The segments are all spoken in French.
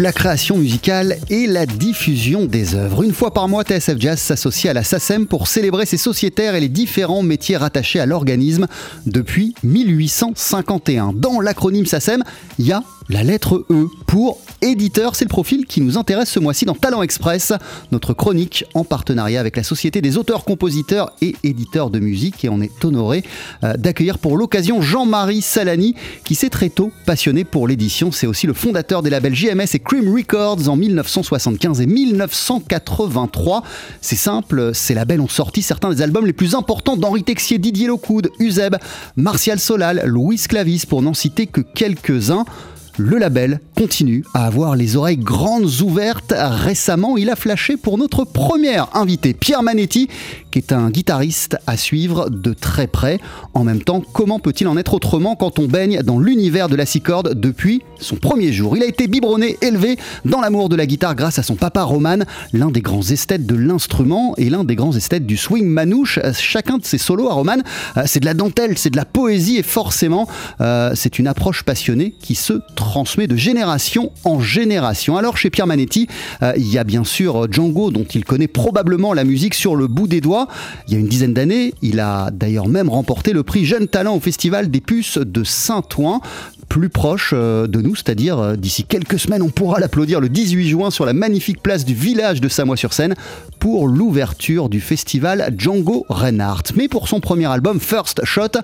La création musicale et la diffusion des œuvres. Une fois par mois, TSF Jazz s'associe à la SACEM pour célébrer ses sociétaires et les différents métiers rattachés à l'organisme depuis 1851. Dans l'acronyme SACEM, il y a la lettre E pour éditeur. C'est le profil qui nous intéresse ce mois-ci dans Talent Express, notre chronique en partenariat avec la Société des auteurs, compositeurs et éditeurs de musique. Et on est honoré euh, d'accueillir pour l'occasion Jean-Marie Salani, qui s'est très tôt passionné pour l'édition. C'est aussi le fondateur des labels JMS et Cream Records en 1975 et 1983. C'est simple, ces labels ont sorti certains des albums les plus importants d'Henri Texier, Didier Locoud, Uzeb, Martial Solal, Louis Clavis, pour n'en citer que quelques-uns le label continue à avoir les oreilles grandes ouvertes. Récemment, il a flashé pour notre première invité, Pierre Manetti, qui est un guitariste à suivre de très près. En même temps, comment peut-il en être autrement quand on baigne dans l'univers de la six depuis son premier jour? Il a été biberonné, élevé dans l'amour de la guitare grâce à son papa Roman, l'un des grands esthètes de l'instrument et l'un des grands esthètes du swing manouche. Chacun de ses solos à Roman, euh, c'est de la dentelle, c'est de la poésie et forcément, euh, c'est une approche passionnée qui se transmet de génération en génération. Alors chez Pierre Manetti, euh, il y a bien sûr Django dont il connaît probablement la musique sur le bout des doigts. Il y a une dizaine d'années, il a d'ailleurs même remporté le prix Jeune Talent au Festival des Puces de Saint-Ouen plus proche euh, de nous, c'est-à-dire euh, d'ici quelques semaines, on pourra l'applaudir le 18 juin sur la magnifique place du village de Samois-sur-Seine pour l'ouverture du festival Django Reinhardt. Mais pour son premier album First Shot,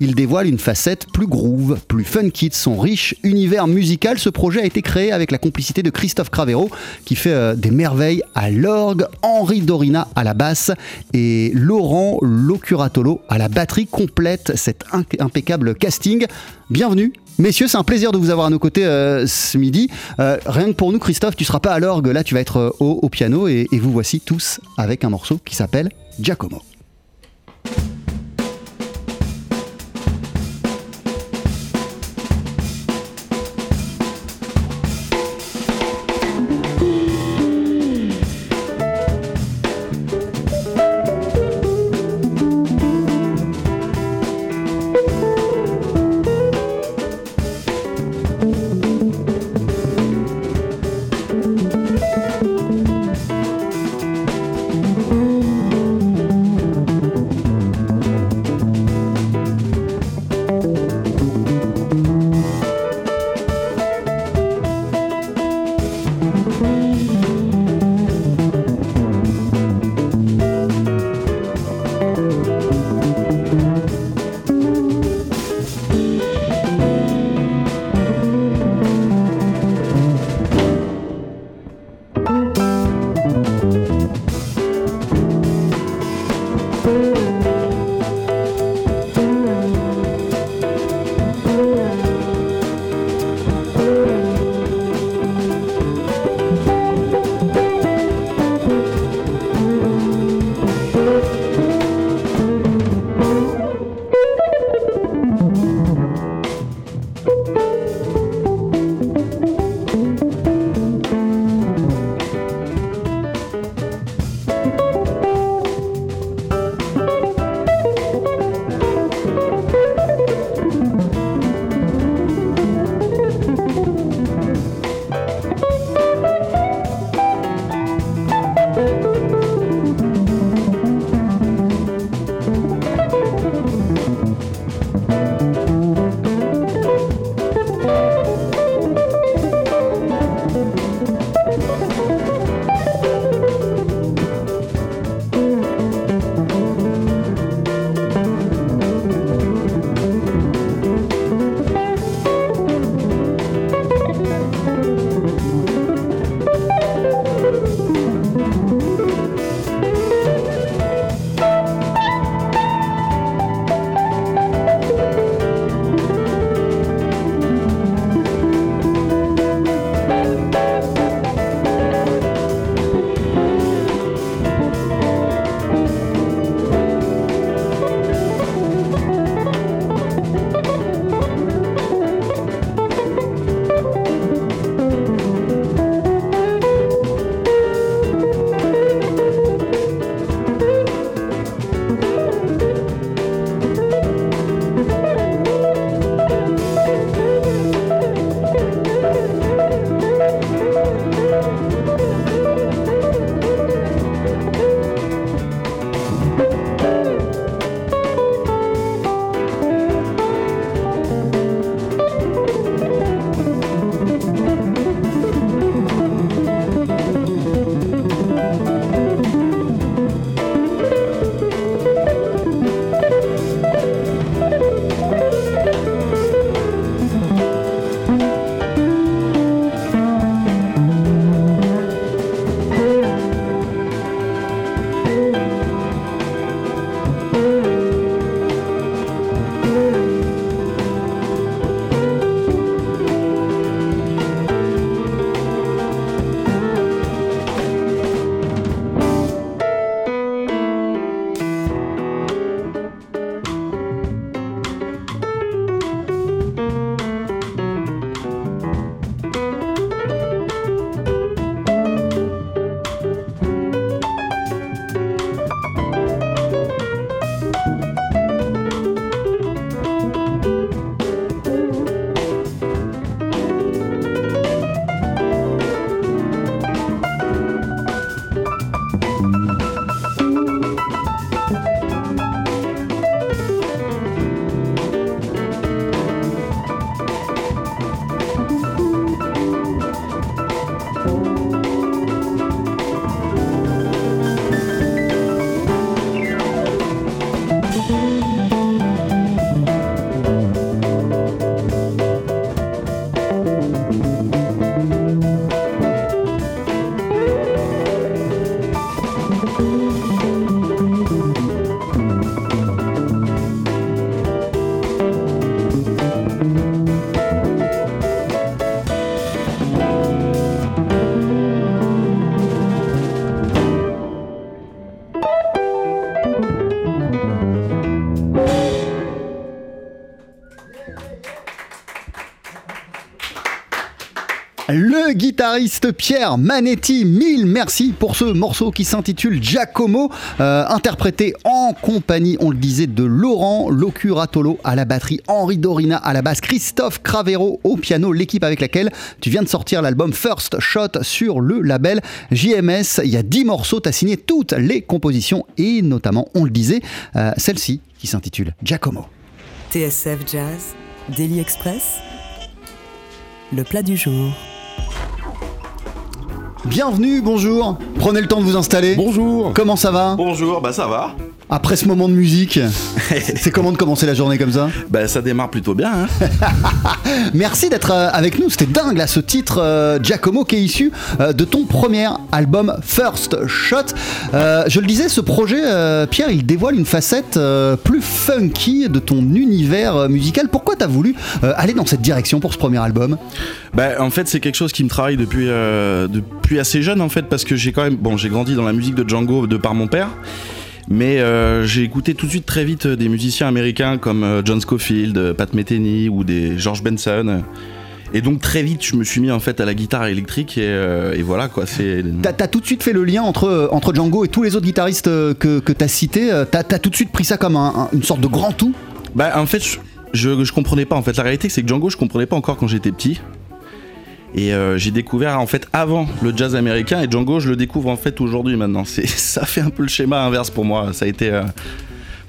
il dévoile une facette plus groove, plus funky de son riche univers musical. Ce projet a été créé avec la complicité de Christophe Cravero qui fait euh, des merveilles à l'orgue, Henri Dorina à la basse et Laurent Locuratolo à la batterie complète cet impeccable casting. Bienvenue Messieurs, c'est un plaisir de vous avoir à nos côtés euh, ce midi. Euh, rien que pour nous, Christophe, tu seras pas à l'orgue, là tu vas être euh, au, au, piano et, et vous voici tous avec un morceau qui s'appelle Giacomo. Pierre Manetti. Mille merci pour ce morceau qui s'intitule Giacomo, euh, interprété en compagnie, on le disait, de Laurent Locuratolo à la batterie, Henri Dorina à la basse, Christophe Cravero au piano, l'équipe avec laquelle tu viens de sortir l'album First Shot sur le label JMS. Il y a 10 morceaux, tu as signé toutes les compositions et notamment, on le disait, euh, celle-ci qui s'intitule Giacomo. TSF Jazz, Daily Express, le plat du jour. Bienvenue, bonjour. Prenez le temps de vous installer. Bonjour. Comment ça va? Bonjour, bah ça va. Après ce moment de musique, c'est comment de commencer la journée comme ça Bah ça démarre plutôt bien. Hein Merci d'être euh, avec nous. C'était dingue là, ce titre euh, Giacomo qui est issu euh, de ton premier album First Shot. Euh, je le disais, ce projet, Pierre, il dévoile une facette plus funky de ton univers musical. Pourquoi t'as voulu aller dans cette direction pour ce premier album? Bah en fait c'est quelque chose qui me travaille depuis depuis assez jeune en fait parce que j'ai quand même bon j'ai grandi dans la musique de Django de par mon père. Mais euh, j'ai écouté tout de suite très vite des musiciens américains comme euh, John Scofield, euh, Pat Metheny ou des George Benson. Et donc très vite je me suis mis en fait à la guitare électrique et, euh, et voilà quoi c'est. T'as as tout de suite fait le lien entre, entre Django et tous les autres guitaristes euh, que, que t'as cités. Euh, T'as as tout de suite pris ça comme un- un- une sorte de grand tout? Bah en fait je, je, je comprenais pas en fait la réalité c'est que Django je comprenais pas encore quand j'étais petit et euh, j'ai découvert en fait avant le jazz américain et Django je le découvre en fait aujourd'hui maintenant c'est ça fait un peu le schéma inverse pour moi ça a été euh,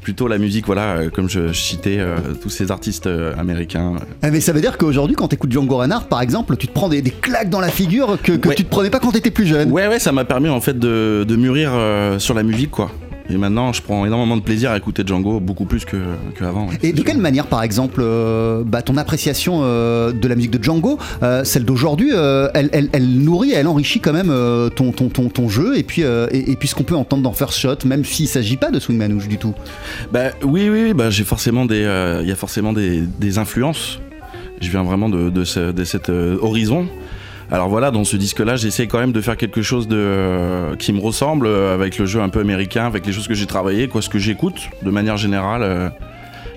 plutôt la musique voilà euh, comme je, citais euh, tous ces artistes américains Eh, Mais ça veut dire qu'aujourd'hui, quand t'écoutes Django Reinhardt, par exemple, tu te prends des, des claques dans la figure que, que Ouais. tu te prenais pas quand t'étais plus jeune. ouais ouais ça m'a permis en fait de, de mûrir sur la musique quoi et maintenant je prends énormément de plaisir à écouter Django beaucoup plus que qu'avant ouais. Et de quelle manière, par exemple, euh, bah, ton appréciation euh, de la musique de Django, euh, celle d'aujourd'hui, elle, elle- elle nourrit, elle enrichit quand même ton, ton, ton, ton jeu et puis, et, et puis ce qu'on peut entendre dans First Shot, même s'il s'agit pas de Swing Manouche du tout. Bah oui, oui, bah j'ai forcément des, il y a forcément des, des influences. Je viens vraiment de, de, ce, de cet horizon. Alors voilà, dans ce disque-là, j'essaie quand même de faire quelque chose de, euh, qui me ressemble euh, avec le jeu un peu américain, avec les choses que j'ai travaillées, quoi, ce que j'écoute de manière générale, euh,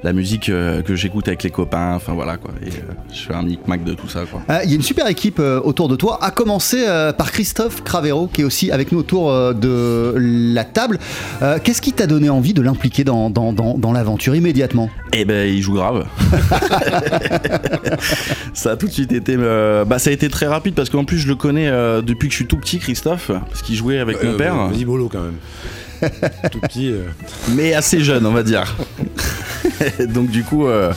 la musique euh, que j'écoute avec les copains, enfin voilà quoi. Et euh, je fais un micmac de tout ça quoi. Euh, Il y a une super équipe euh, autour de toi, à commencer euh, par Christophe Cravero, qui est aussi avec nous autour euh, de la table. Euh, Qu'est-ce qui t'a donné envie de l'impliquer dans, dans, dans, dans l'aventure immédiatement? Eh ben, il joue grave. ça a tout de suite été, euh, bah, ça a été très rapide parce qu'en plus je le connais euh, depuis que je suis tout petit, Christophe, parce qu'il jouait avec mon père, Vas-y, bolo quand même. Tout petit. euh. mais assez jeune, on va dire. donc du coup, euh,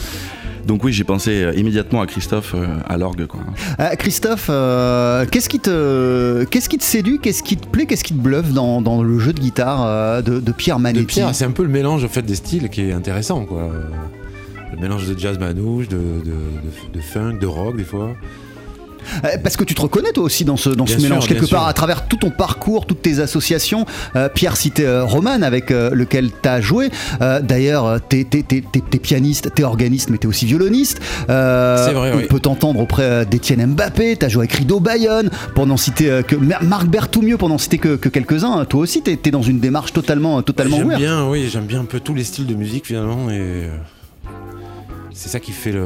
donc oui, j'ai pensé euh, immédiatement à Christophe euh, à l'orgue, quoi. Euh, Christophe, euh, qu'est-ce qui te, qu'est-ce qui te séduit, qu'est-ce qui te plaît, qu'est-ce qui te bluffe dans, dans le jeu de guitare euh, de, de Pierre De Manetti Pierre, c'est un peu le mélange en fait des styles qui est intéressant quoi. Le mélange de jazz manouche, de, de, de- de funk, de rock des fois. Euh, Parce que tu te reconnais toi aussi dans ce, dans Bien ce sûr, mélange, quelque part, sûr. à travers tout ton parcours, toutes tes associations. Euh, Pierre citait euh, Roman, avec euh, lequel tu as joué. D'ailleurs, t'es t'es pianiste, t'es organiste, mais t'es aussi violoniste. Vrai, on oui. peut t'entendre auprès d'Étienne Mbappé, t'as joué avec Rido Bayonne, pour n'en citer que Mar- Marc Berthoumieux, pour n'en citer que, que quelques-uns. Toi aussi, t'es es dans une démarche totalement, totalement J'aime bien, oui, j'aime bien un peu tous les styles de musique finalement et c'est ça qui fait le,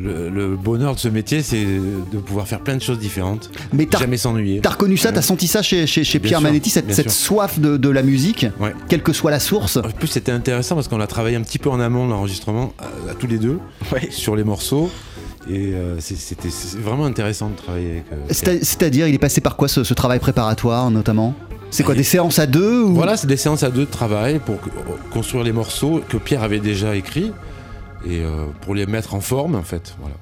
le- le bonheur de ce métier, c'est de pouvoir faire plein de choses différentes, Mais t'as jamais s'ennuyer. T'as reconnu ça, t'as senti ça chez, chez, chez Bien Pierre sûr, Manetti, cette, soif de, de la musique, Ouais. quelle que soit la source. En plus, c'était intéressant parce qu'on a travaillé un petit peu en amont de l'enregistrement, à, à tous les deux, sur les morceaux. Et euh, c'était vraiment intéressant de travailler avec. euh, C'est-à-dire, il est passé par quoi ce, ce travail préparatoire notamment? C'est quoi, des séances à deux ou... Voilà, c'est des séances à deux de travail pour construire les morceaux que Pierre avait déjà écrits et euh, pour les mettre en forme en fait. Voilà.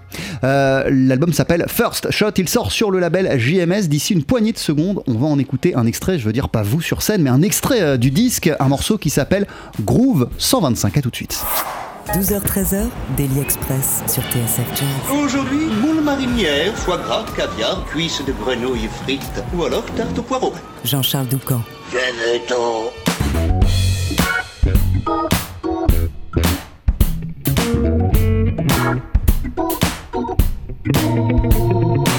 Euh, L'album s'appelle First Shot, il sort sur le label JMS d'ici une poignée de secondes. On va en écouter un extrait, je veux dire pas vous sur scène, mais un extrait euh, du disque, un morceau qui s'appelle Groove 125. À tout de suite. 12h-13h, Daily Express sur TSF Jazz. Aujourd'hui, moule marinière, foie gras, caviar, cuisses de grenouille frites ou alors tarte au poireau. Jean-Charles Doucan. Thank you.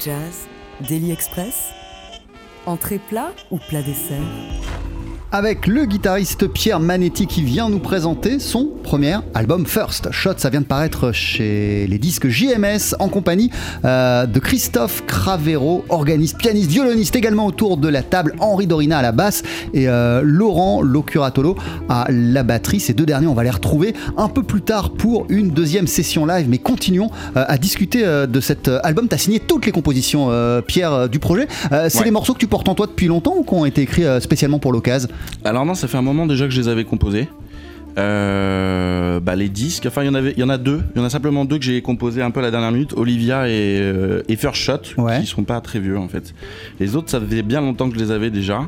Jazz, Daily Express, entrée plat ou plat dessert? Avec le guitariste Pierre Manetti qui vient nous présenter son premier album First Shot. Ça vient de paraître chez les disques JMS en compagnie euh, de Christophe Cravero, organiste, pianiste, violoniste également autour de la table, Henri Dorina à la basse et euh, Laurent Locuratolo à la batterie. Ces deux derniers, on va les retrouver un peu plus tard pour une deuxième session live, mais continuons euh, à discuter de cet album. Tu as signé toutes les compositions, Pierre, du projet. C'est Ouais. des morceaux que tu portes en toi depuis longtemps ou qui ont été écrits spécialement pour l'occasion? Alors non, ça fait un moment déjà que je les avais composés. Euh, bah, les disques, enfin il y en avait, il y en a deux, il y en a simplement deux que j'ai composés un peu à la dernière minute, Olivia et, euh, et First Shot, qui sont pas très vieux en fait. Les autres, ça faisait bien longtemps que je les avais déjà,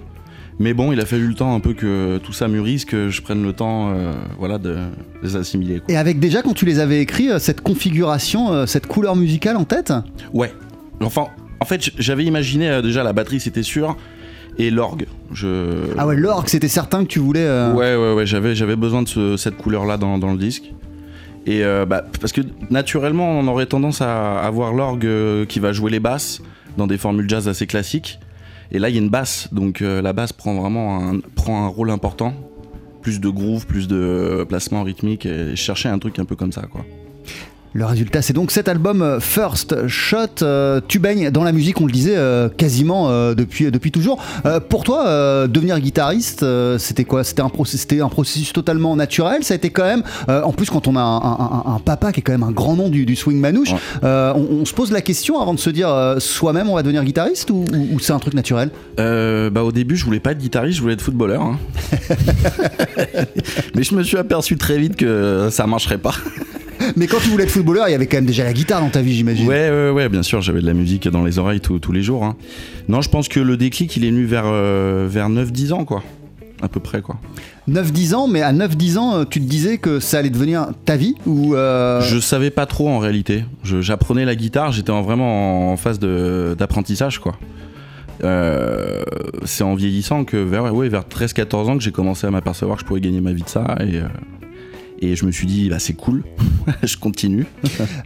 mais bon, il a fallu le temps un peu que tout ça mûrisse, que je prenne le temps, euh, voilà, de les assimiler. quoi. Et avec déjà, quand tu les avais écrits, cette configuration, cette couleur musicale en tête? Ouais. Enfin, en fait, j'avais imaginé déjà la batterie, c'était sûr, et l'orgue. Je... Ah ouais, l'orgue, c'était certain que tu voulais. euh, Ouais, ouais, ouais, j'avais, j'avais besoin de ce- cette couleur-là dans, dans le disque. Et euh, bah, parce que naturellement, on aurait tendance à avoir l'orgue euh, qui va jouer les basses dans des formules jazz assez classiques. Et là, il y a une basse, donc euh, la basse prend vraiment un, prend un rôle important. Plus de groove, plus de placement rythmique, et je cherchais un truc un peu comme ça, quoi. Le résultat, c'est donc cet album euh, First Shot. Euh, tu baignes dans la musique, on le disait, euh, quasiment euh, depuis, depuis toujours. Pour toi, devenir guitariste, c'était quoi? C'était un, processus totalement naturel? Ça a été quand même, en plus, quand on a un, un- un- un papa qui est quand même un grand nom du, du swing manouche, on, on se pose la question avant de se dire soi-même on va devenir guitariste ou, ou- ou c'est un truc naturel? Bah, au début, je voulais pas être guitariste, je voulais être footballeur. hein. Mais je me suis aperçu très vite que ça marcherait pas. Mais quand tu voulais être footballeur, il y avait quand même déjà la guitare dans ta vie, j'imagine. Ouais, ouais, ouais, bien sûr, j'avais de la musique dans les oreilles tous les jours. hein. Non, je pense que le déclic, il est venu vers, euh, vers 9-10 ans, quoi. À peu près, quoi. 9-10 ans, mais à 9-10 ans, euh, tu te disais que ça allait devenir ta vie ou euh, Je savais pas trop en réalité. J'apprenais la guitare, j'étais en- vraiment en phase d'apprentissage, quoi. Euh, c'est en vieillissant que vers, ouais, vers 13-14 ans que j'ai commencé à m'apercevoir que je pourrais gagner ma vie de ça et, euh, et je me suis dit bah c'est cool, je continue.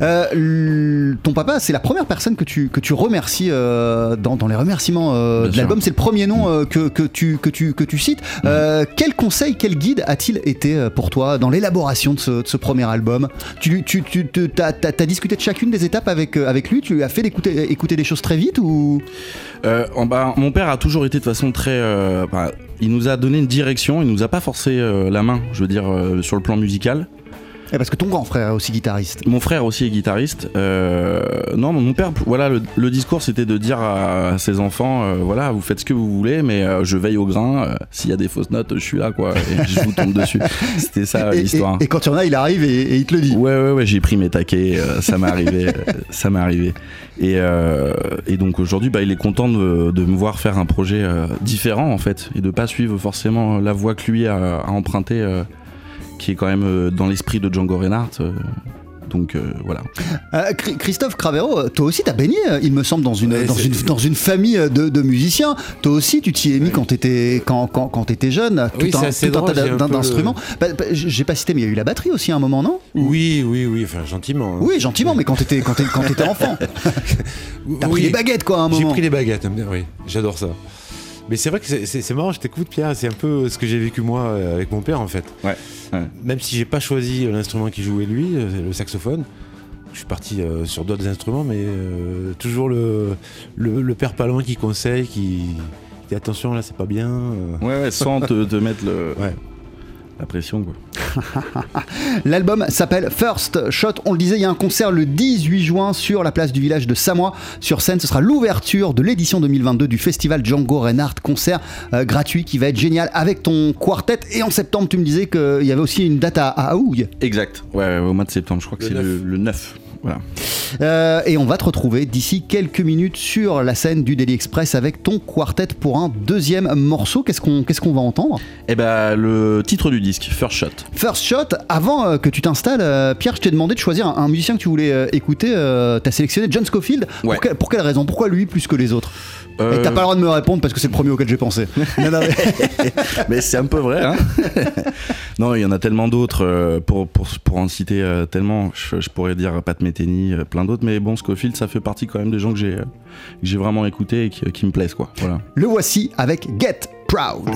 Euh, ton papa, c'est la première personne que tu, que tu remercies euh, dans, dans les remerciements euh, de l'album. C'est le premier nom euh, que, que, tu, que, tu, que tu cites. Euh, quel conseil, quel guide a-t-il été pour toi dans l'élaboration de ce, de ce premier album? Tu, tu, tu as, discuté de chacune des étapes avec, euh, avec lui? Tu lui as fait écouter, écouter des choses très vite ou? Euh, en- bah, mon père a toujours été de façon très. euh, bah, il nous a donné une direction, il nous a pas forcé euh, la main, je veux dire, euh, sur le plan musical. Eh, Parce que ton grand frère est aussi guitariste. Mon frère aussi est guitariste. Euh, non, mon père, voilà, le, le discours c'était de dire à, ses enfants, euh, voilà, vous faites ce que vous voulez, mais euh, je veille au grain. euh, S'il y a des fausses notes, je suis là, quoi, et je vous tombe dessus. C'était ça l'histoire. Et, et quand il y en a, il arrive et, et il te le dit. Ouais, ouais, ouais, j'ai pris mes taquets, ça m'est arrivé, ça m'est arrivé. Et, et donc aujourd'hui, bah, il est content de, de me voir faire un projet différent en fait, et de pas suivre forcément la voie que lui a, a empruntée, qui est quand même euh, dans l'esprit de Django Reinhardt. euh, donc euh, voilà. Euh, Christophe Cravero, toi aussi t'as baigné, il me semble, dans une, Ouais, dans une, dans une famille de, de musiciens. Toi aussi tu t'y es mis quand t'étais quand, quand, quand t'étais jeune, tout Oui, un, tout tas j'ai d'instruments. Bah, bah, J'ai pas cité, mais il y a eu la batterie aussi à un moment, non? Oui, oui, oui, enfin gentiment. hein. Oui, gentiment, mais quand t'étais quand t'étais- quand t'étais enfant. T'as pris Oui. les baguettes quoi à un J'ai moment. pris les baguettes, oui, j'adore ça. Mais c'est vrai que c'est- marrant, je t'écoute Pierre, c'est un peu ce que j'ai vécu moi euh, avec mon père en fait. Ouais. ouais. Même si j'ai pas choisi l'instrument qu'il jouait lui, euh, le saxophone, je suis parti euh, sur d'autres instruments, mais euh, toujours le, le, le père pas loin qui conseille, qui dit attention là c'est pas bien. euh. Ouais, ouais, sans te, te mettre le, Ouais. La pression quoi. L'album s'appelle First Shot. On le disait, il y a un concert le 18 juin sur la place du village de Samois. Sur scène, ce sera l'ouverture de l'édition 2022 du festival Django Reinhardt. Concert euh, gratuit qui va être génial avec ton quartet. Et en septembre, tu me disais qu'il y avait aussi une date à, à Aouille. Exact. Ouais, ouais, au mois de septembre, je crois que c'est 9. le, le 9. Voilà. Euh, et on va te retrouver d'ici quelques minutes sur la scène du Daily Express avec ton quartet pour un deuxième morceau. Qu'est-ce qu'on qu'est-ce qu'on va entendre? Et ben le titre du disque, First Shot. First Shot, avant euh, que tu t'installes, euh, Pierre, je t'ai demandé de choisir un, musicien que tu voulais écouter. tu as sélectionné John Scofield. Ouais. Pour, que- pour quelle raison? Pourquoi lui plus que les autres? Euh, Et t'as pas le droit de me répondre parce que c'est le premier auquel j'ai pensé. Non, non, mais- mais c'est un peu vrai. Hein non, il y en a tellement d'autres. pour, pour, pour en citer tellement, je, je pourrais dire Pat Metheny, euh, plein d'autres. Mais bon, Scofield, ça fait partie quand même des gens que j'ai euh, vraiment écouté et qui, qui me plaisent. Quoi. Voilà. Le voici avec Get Proud.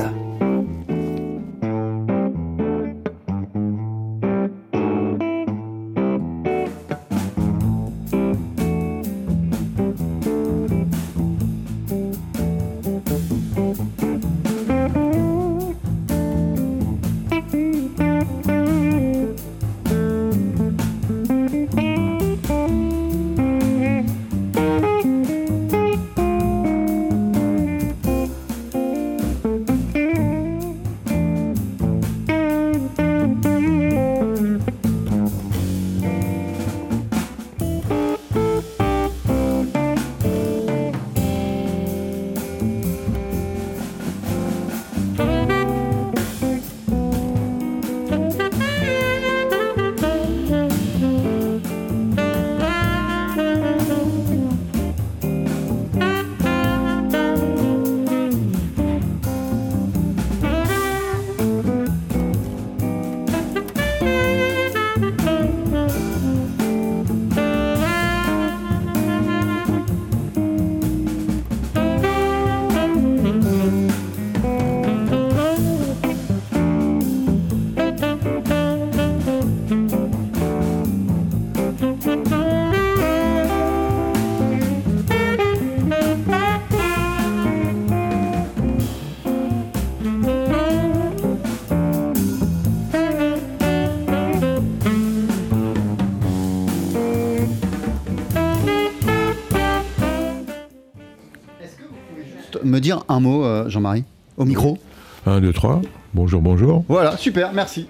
Dire un mot, euh, Jean-Marie, au micro? 1, 2, 3. Bonjour, bonjour. Voilà, super, merci.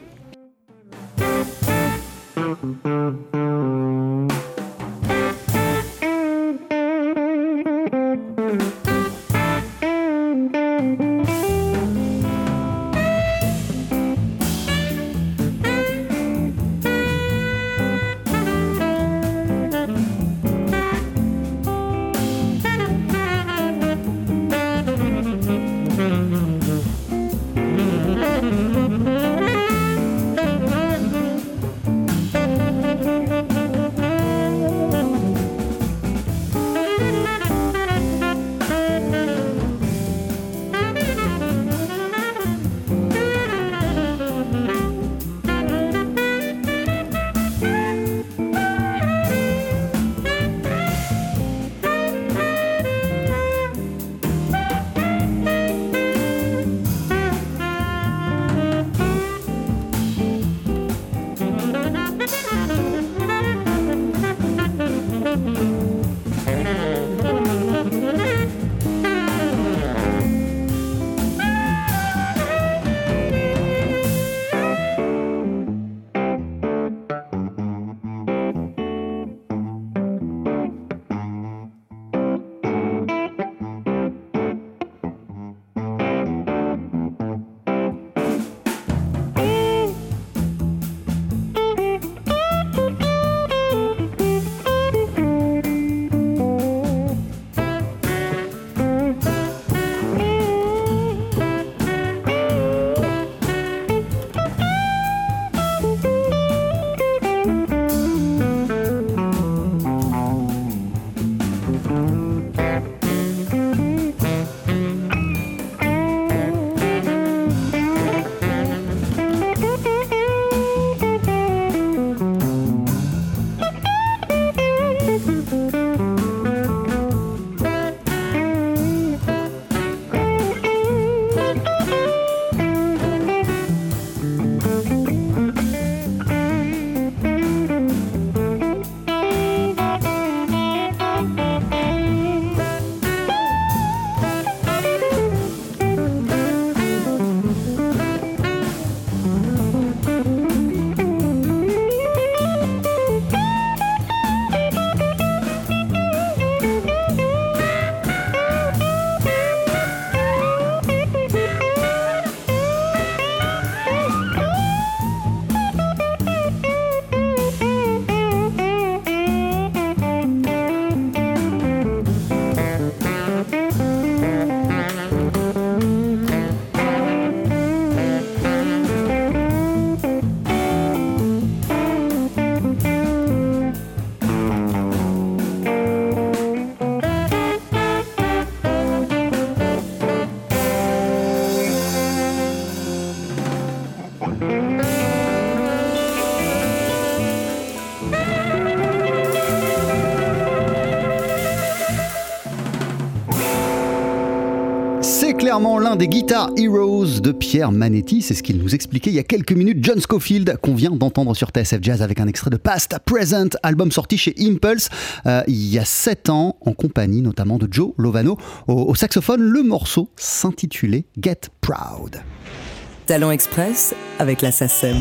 Des Guitar Heroes de Pierre Manetti. C'est ce qu'il nous expliquait il y a quelques minutes. John Scofield, qu'on vient d'entendre sur TSF Jazz avec un extrait de Past Present, album sorti chez Impulse euh, il y a 7 ans, en compagnie notamment de Joe Lovano. Au, au saxophone, le morceau s'intitulait Get Proud. Talent Express avec la SACEM.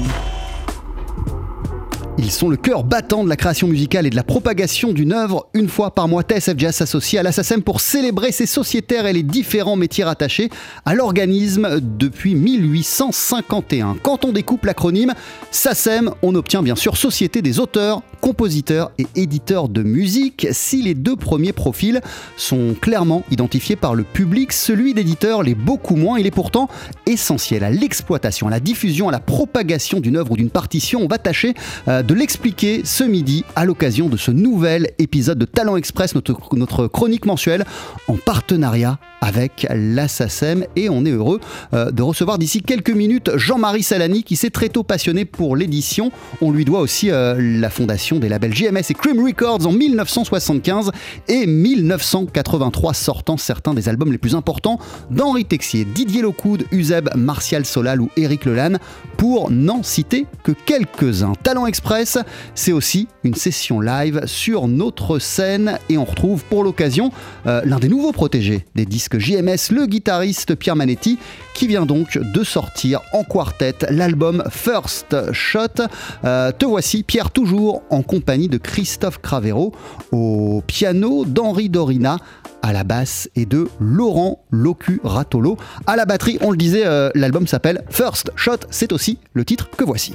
Ils sont le cœur battant de la création musicale et de la propagation d'une œuvre. Une fois par mois, TSF Jazz s'associe à l'ASSACEM pour célébrer ses sociétaires et les différents métiers rattachés à l'organisme depuis 1851. Quand on découpe l'acronyme SACEM, on obtient bien sûr Société des auteurs, compositeurs et éditeurs de musique. Si les deux premiers profils sont clairement identifiés par le public, celui d'éditeur l'est beaucoup moins. Il est pourtant essentiel à l'exploitation, à la diffusion, à la propagation d'une œuvre ou d'une partition. On va tâcher euh, de l'expliquer ce midi à l'occasion de ce nouvel épisode de Talent Express, notre, chronique mensuelle en partenariat avec la et on est heureux euh, de recevoir d'ici quelques minutes Jean-Marie Salani qui s'est très tôt passionné pour l'édition. On lui doit aussi euh, la fondation des labels JMS et Cream Records en 1975 et 1983 sortant certains des albums les plus importants d'Henri Texier, Didier Locoud, Uzeb, Martial Solal ou Eric Lelanne pour n'en citer que quelques-uns. Talent Express, c'est aussi une session live sur notre scène et on retrouve pour l'occasion euh, l'un des nouveaux protégés des disques JMS, le guitariste Pierre Manetti, qui vient donc de sortir en quartet l'album First Shot. Euh, te voici, Pierre, toujours en compagnie de Christophe Cravero au piano, d'Henri Dorina à la basse et de Laurent Locu Ratolo à la batterie. On le disait, euh, l'album s'appelle First Shot, c'est aussi le titre que voici.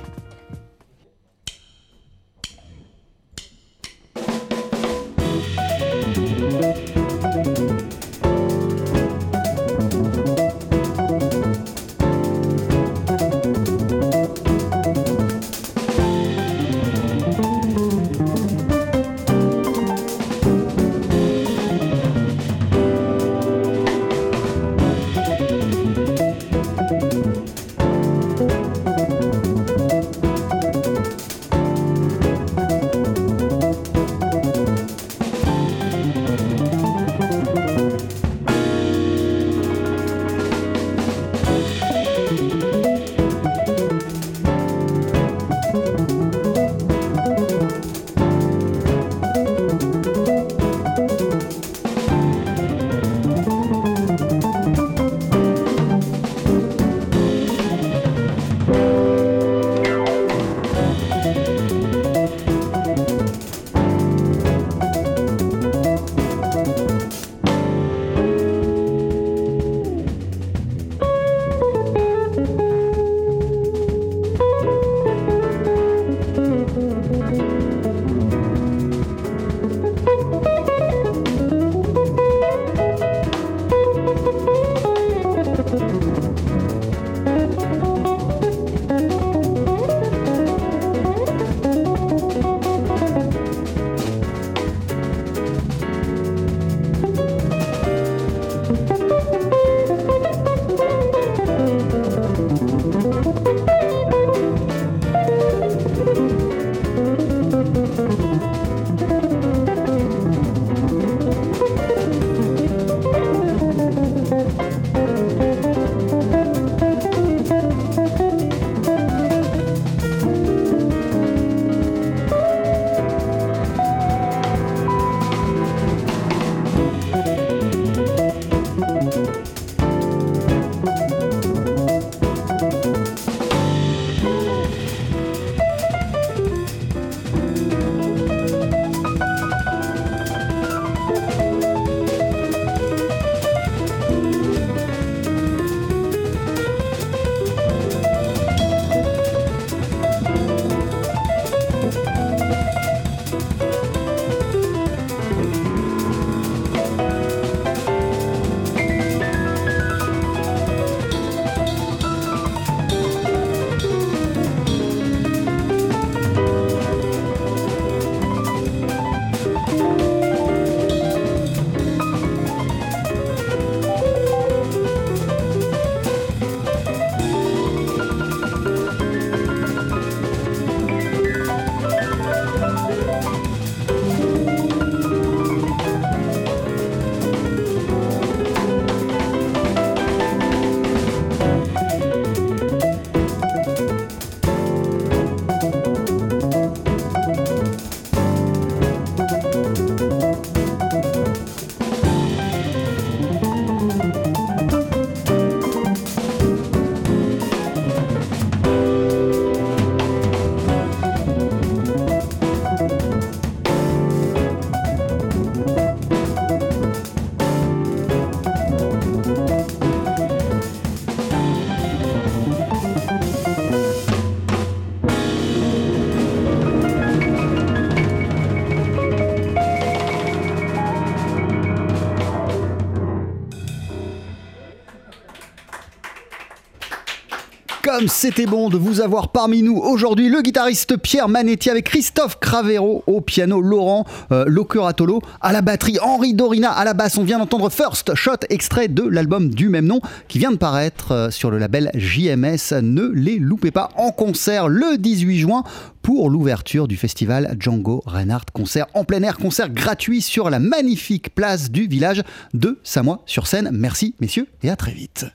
C'était bon de vous avoir parmi nous aujourd'hui, le guitariste Pierre Manetti avec Christophe Cravero au piano, Laurent euh, Locuratolo à la batterie, Henri Dorina à la basse. On vient d'entendre First Shot, extrait de l'album du même nom qui vient de paraître euh, sur le label JMS. Ne les loupez pas en concert le 18 juin pour l'ouverture du festival Django Reinhardt. Concert en plein air, concert gratuit sur la magnifique place du village de Samois sur Seine. Merci messieurs et à très vite.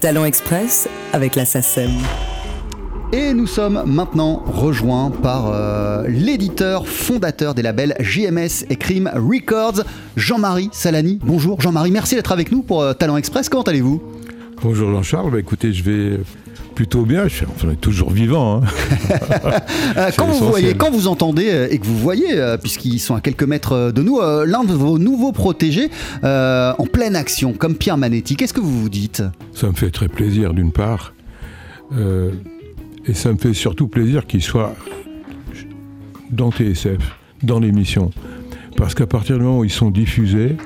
Talent Express avec la SACEM. Et nous sommes maintenant rejoints par euh, l'éditeur fondateur des labels JMS et Crime Records, Jean-Marie Salani. Bonjour Jean-Marie, merci d'être avec nous pour euh, Talent Express. Comment allez-vous? Bonjour Jean-Charles, bah, écoutez, je vais plutôt bien, je suis enfin, toujours vivant. Hein. Euh, quand vous voyez, quand vous entendez et que vous voyez, puisqu'ils sont à quelques mètres de nous, l'un de vos nouveaux protégés en pleine action, comme Pierre Manetti, qu'est-ce que vous vous dites? Ça me fait très plaisir d'une part. Et ça me fait surtout plaisir qu'il soit dans TSF, dans l'émission. Parce qu'à partir du moment où ils sont diffusés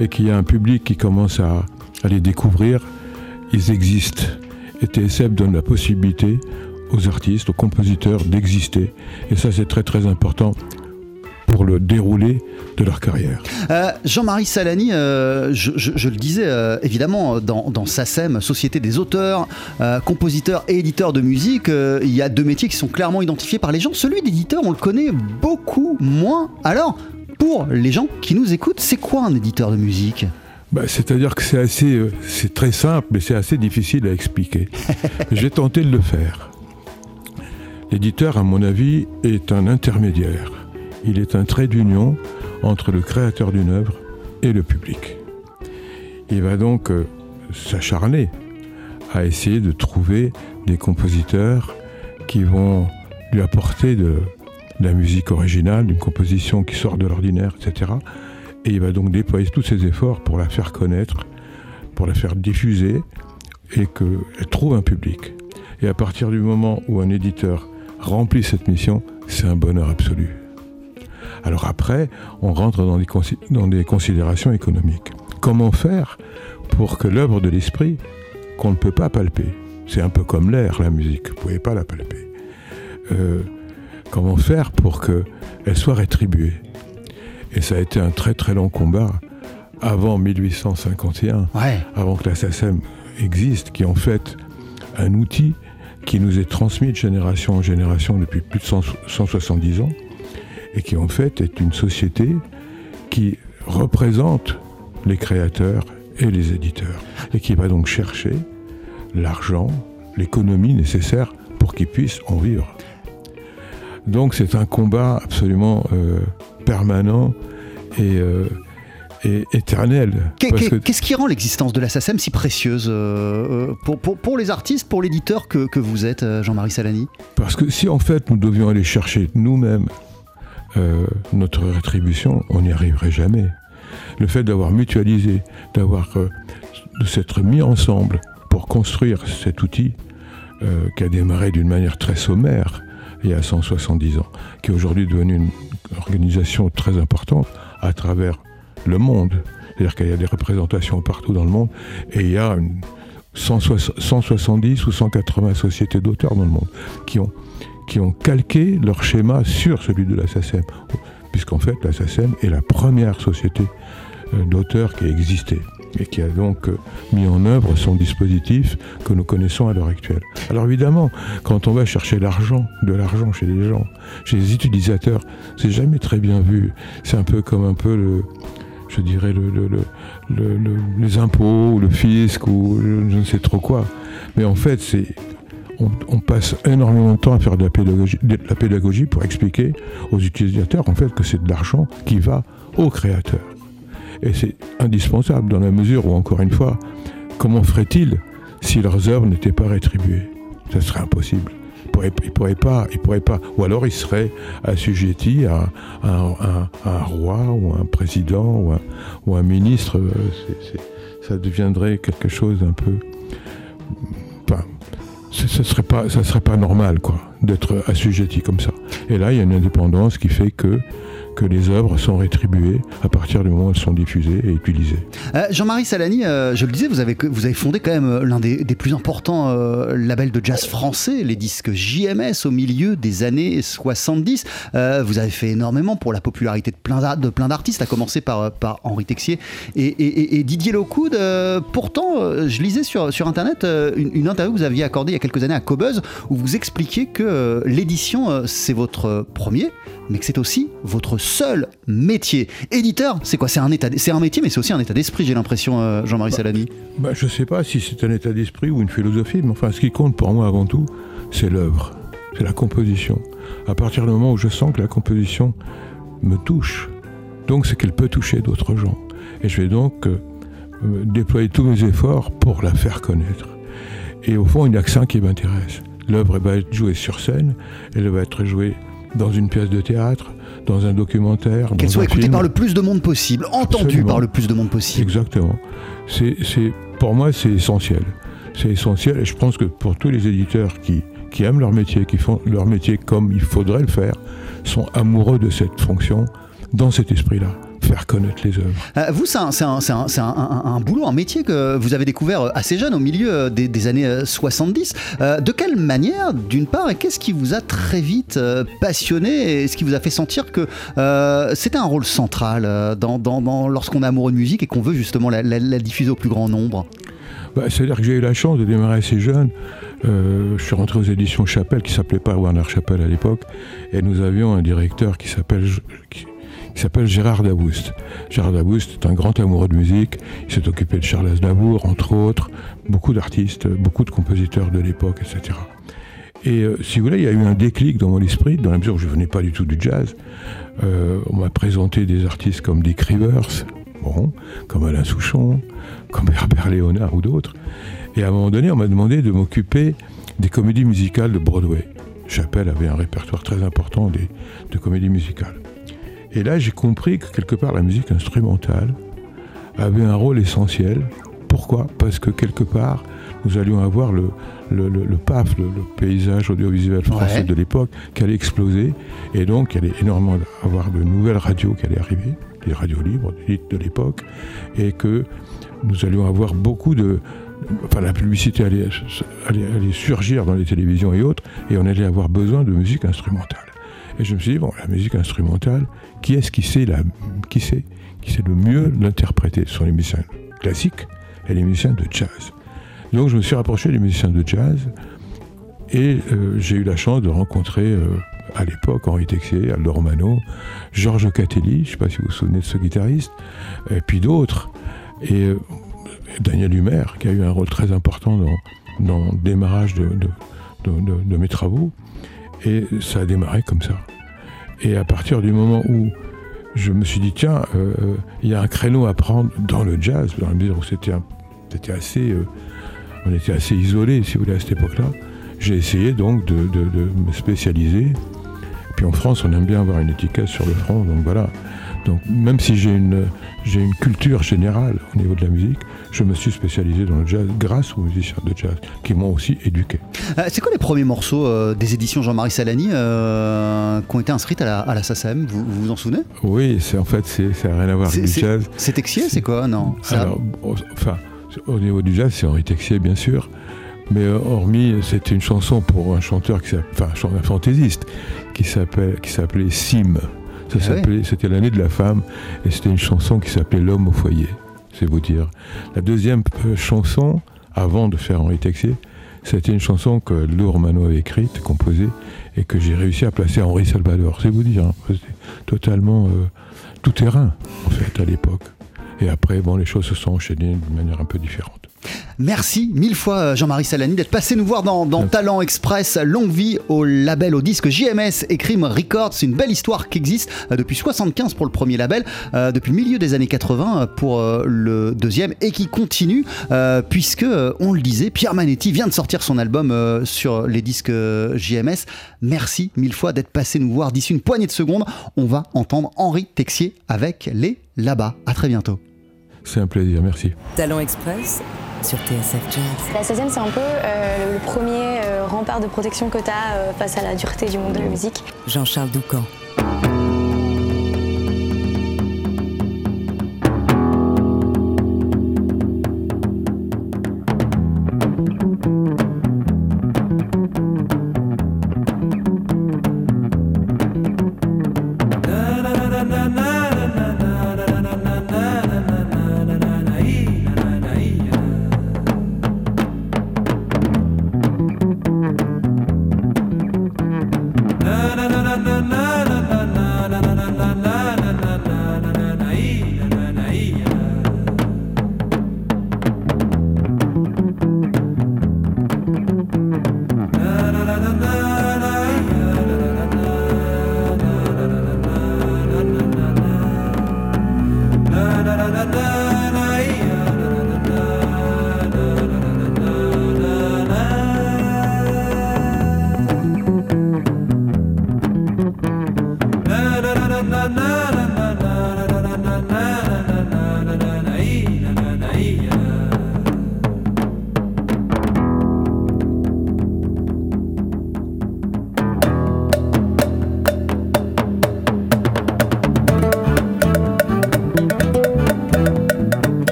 et qu'il y a un public qui commence à, à les découvrir, ils existent. Et TSF donne la possibilité aux artistes, aux compositeurs d'exister. Et ça, c'est très très important pour le déroulé de leur carrière. Euh, Jean-Marie Salani, euh, je, le disais euh, évidemment dans, dans, SACEM, Société des auteurs, compositeurs et éditeurs de musique, il y a deux métiers qui sont clairement identifiés par les gens. Celui d'éditeur, on le connaît beaucoup moins. Alors, pour les gens qui nous écoutent, c'est quoi un éditeur de musique? Bah, C'est-à-dire que c'est assez, c'est très simple, mais c'est assez difficile à expliquer. J'ai tenté de le faire. L'éditeur, à mon avis, est un intermédiaire il est un trait d'union entre le créateur d'une œuvre et le public. Il va donc euh, s'acharner à essayer de trouver des compositeurs qui vont lui apporter de, la musique originale, d'une composition qui sort de l'ordinaire, etc. Et il va donc déployer tous ses efforts pour la faire connaître, pour la faire diffuser et qu'elle trouve un public. Et à partir du moment où un éditeur remplit cette mission, c'est un bonheur absolu. Alors après, on rentre dans des, considérations économiques. Comment faire pour que l'œuvre de l'esprit, qu'on ne peut pas palper, c'est un peu comme l'air, la musique, vous ne pouvez pas la palper. Euh, comment faire pour qu'elle soit rétribuée? Et ça a été un très très long combat avant 1851, avant que la SACEM existe, qui est en fait un outil qui nous est transmis de génération en génération depuis plus de 170 ans, et qui en fait est une société qui représente les créateurs et les éditeurs et qui va donc chercher l'argent, l'économie nécessaire pour qu'ils puissent en vivre. Donc c'est un combat absolument euh, permanent et, euh, éternel. Qu'est-ce qui rend l'existence de la SACEM si précieuse euh, pour, pour, les artistes, pour l'éditeur que, que, vous êtes, Jean-Marie Salani? Parce que si en fait nous devions aller chercher nous-mêmes euh, notre rétribution, on n'y arriverait jamais. Le fait d'avoir mutualisé, d'avoir euh, de s'être mis ensemble pour construire cet outil euh, qui a démarré d'une manière très sommaire il y a 170 ans, qui est aujourd'hui devenu une organisation très importante à travers le monde. C'est-à-dire qu'il y a des représentations partout dans le monde et il y a 170 ou 180 sociétés d'auteurs dans le monde qui ont qui ont calqué leur schéma sur celui de la SACEM, puisqu'en fait la SACEM est la première société euh, d'auteurs qui a existé et qui a donc euh, mis en œuvre son dispositif que nous connaissons à l'heure actuelle. Alors évidemment, quand on va chercher l'argent, de l'argent chez les gens, chez les utilisateurs, c'est jamais très bien vu. C'est un peu comme un peu le, je dirais le, les impôts ou le fisc ou je ne sais trop quoi. Mais en fait, c'est on, passe énormément de temps à faire de la pédagogie, de la pédagogie pour expliquer aux utilisateurs en fait que c'est de l'argent qui va aux créateurs. Et c'est indispensable dans la mesure où, encore une fois, comment ferait-il si leurs œuvres n'étaient pas rétribuées? Ça serait impossible. Ils ne pourraient, pas, ils pourraient pas. Ou alors ils seraient assujettis à, un roi ou un président ou un, ministre. ça deviendrait quelque chose d'un peu ce serait pas, serait pas normal, quoi, d'être assujetti comme ça. Et là, il y a une indépendance qui fait que que les œuvres sont rétribuées à partir du moment où elles sont diffusées et utilisées. Euh, Jean-Marie Salani, euh, je le disais, vous avez, fondé quand même euh, l'un des, plus importants labels de jazz français, les disques JMS, au milieu des années 70. Euh, vous avez fait énormément pour la popularité de plein, d'artistes, à commencer par, Henri Texier et, Didier Locoud. pourtant, je lisais sur, sur Internet une, une, interview que vous aviez accordée il y a quelques années à Cobuzz, où vous expliquiez que l'édition, c'est votre premier, mais que c'est aussi votre seul métier. Éditeur, c'est quoi? C'est un, état, un métier, mais c'est aussi un état d'esprit, j'ai l'impression, euh, Jean-Marie bah, Salani. Bah, je ne sais pas si c'est un état d'esprit ou une philosophie, mais enfin, ce qui compte pour moi avant tout, c'est l'œuvre, c'est la composition. À partir du moment où je sens que la composition me touche, donc c'est qu'elle peut toucher d'autres gens. Et je vais donc euh, déployer tous mes efforts pour la faire connaître. Et au fond, il n'y a que ça qui m'intéresse. L'œuvre va être jouée sur scène, elle va être jouée dans une pièce de théâtre, dans un documentaire. Qu'elle soit écoutée par le plus de monde possible, entendue par le plus de monde possible. Exactement. C'est, c'est, pour moi, c'est essentiel. C'est essentiel et je pense que pour tous les éditeurs qui, qui aiment leur métier, qui font leur métier comme il faudrait le faire, sont amoureux de cette fonction dans cet esprit-là faire connaître les œuvres. Euh, vous, c'est un, un, un, un, boulot, un métier que vous avez découvert assez jeune, au milieu des, des années 70. Euh, de quelle manière, d'une part, et qu'est-ce qui vous a très vite euh, passionné et ce qui vous a fait sentir que euh, c'était un rôle central dans, dans, dans, lorsqu'on est amoureux de musique et qu'on veut justement la, la, la, diffuser au plus grand nombre? Bah, C'est-à-dire que j'ai eu la chance de démarrer assez jeune. Euh, je suis rentré aux éditions Chapelle, qui s'appelait pas Warner Chapelle à l'époque, et nous avions un directeur qui s'appelle qui s'appelle Gérard Daboust. Gérard Daboust est un grand amoureux de musique. Il s'est occupé de Charles Aznavour, entre autres, beaucoup d'artistes, beaucoup de compositeurs de l'époque, etc. Et euh, si vous voulez, il y a eu un déclic dans mon esprit, dans la mesure où je venais pas du tout du jazz. Euh, on m'a présenté des artistes comme Dick Rivers, bon, comme Alain Souchon, comme Herbert Léonard ou d'autres. Et à un moment donné, on m'a demandé de m'occuper des comédies musicales de Broadway. Chapelle avait un répertoire très important de comédies musicales. Et là, j'ai compris que quelque part, la musique instrumentale avait un rôle essentiel. Pourquoi? Parce que quelque part, nous allions avoir le, le, le, le PAF, le, le, paysage audiovisuel français ouais. de l'époque, qui allait exploser. Et donc, il allait énormément avoir de nouvelles radios qui allaient arriver, des radios libres de l'époque, et que nous allions avoir beaucoup de. Enfin, la publicité allait, allait, allait surgir dans les télévisions et autres, et on allait avoir besoin de musique instrumentale. Et je me suis dit, bon, la musique instrumentale, qui est-ce qui sait, la, qui sait, qui sait le mieux l'interpréter? Ce sont les musiciens classiques et les musiciens de jazz. Donc je me suis rapproché des musiciens de jazz et euh, j'ai eu la chance de rencontrer euh, à l'époque Henri Texier, Aldo Romano, Georges Catelli, je ne sais pas si vous vous souvenez de ce guitariste, et puis d'autres. Et euh, Daniel Humer, qui a eu un rôle très important dans, dans le démarrage de, de mes travaux. Et ça a démarré comme ça. Et à partir du moment où je me suis dit, tiens, il euh, y a un créneau à prendre dans le jazz, dans la mesure où c'était, assez, euh, on était assez isolés, si vous voulez, à cette époque-là, j'ai essayé donc de, me spécialiser. Puis en France, on aime bien avoir une étiquette sur le front, donc voilà. Donc même si j'ai une culture générale au niveau de la musique, je me suis spécialisé dans le jazz grâce aux musiciens de jazz qui m'ont aussi éduqué. Euh, c'est quoi les premiers morceaux euh, des éditions Jean-Marie Salani euh, qui ont été inscrites à la, à la SACEM vous, vous, vous en souvenez? Oui, c'est en fait c'est, ça n'a rien à voir avec le jazz. C'est Texier, c'est quoi? Non. Alors, enfin, au niveau du jazz, c'est Henri Texier bien sûr. Mais hormis, c'était une chanson pour un chanteur qui enfin un fantaisiste qui s'appelait Sim. Ça ah s'appelait, c'était l'année de la femme, et c'était une chanson qui s'appelait L'homme au foyer, c'est vous dire. La deuxième chanson, avant de faire Henri Texier, c'était une chanson que Lou Romano avait écrite, composée, et que j'ai réussi à placer Henri Salvador, c'est vous dire. Hein. C'était totalement euh, tout terrain, en fait, à l'époque. Et après, bon, les choses se sont enchaînées d'une manière un peu différente. Merci mille fois Jean-Marie Salani d'être passé nous voir dans, dans Talent Express, longue vie au label, au disque JMS et Crime Records. C'est une belle histoire qui existe depuis 75 pour le premier label, euh, depuis le milieu des années 80 pour euh, le deuxième et qui continue euh, puisque, on le disait, Pierre Manetti vient de sortir son album euh, sur les disques JMS. Merci mille fois d'être passé nous voir. D'ici une poignée de secondes, on va entendre Henri Texier avec les là-bas. À très bientôt. C'est un plaisir, merci. Talent Express sur TSF Jazz. La 16e, c'est un peu euh, le premier euh, rempart de protection que tu as euh, face à la dureté du monde de la musique. Jean-Charles Doucan.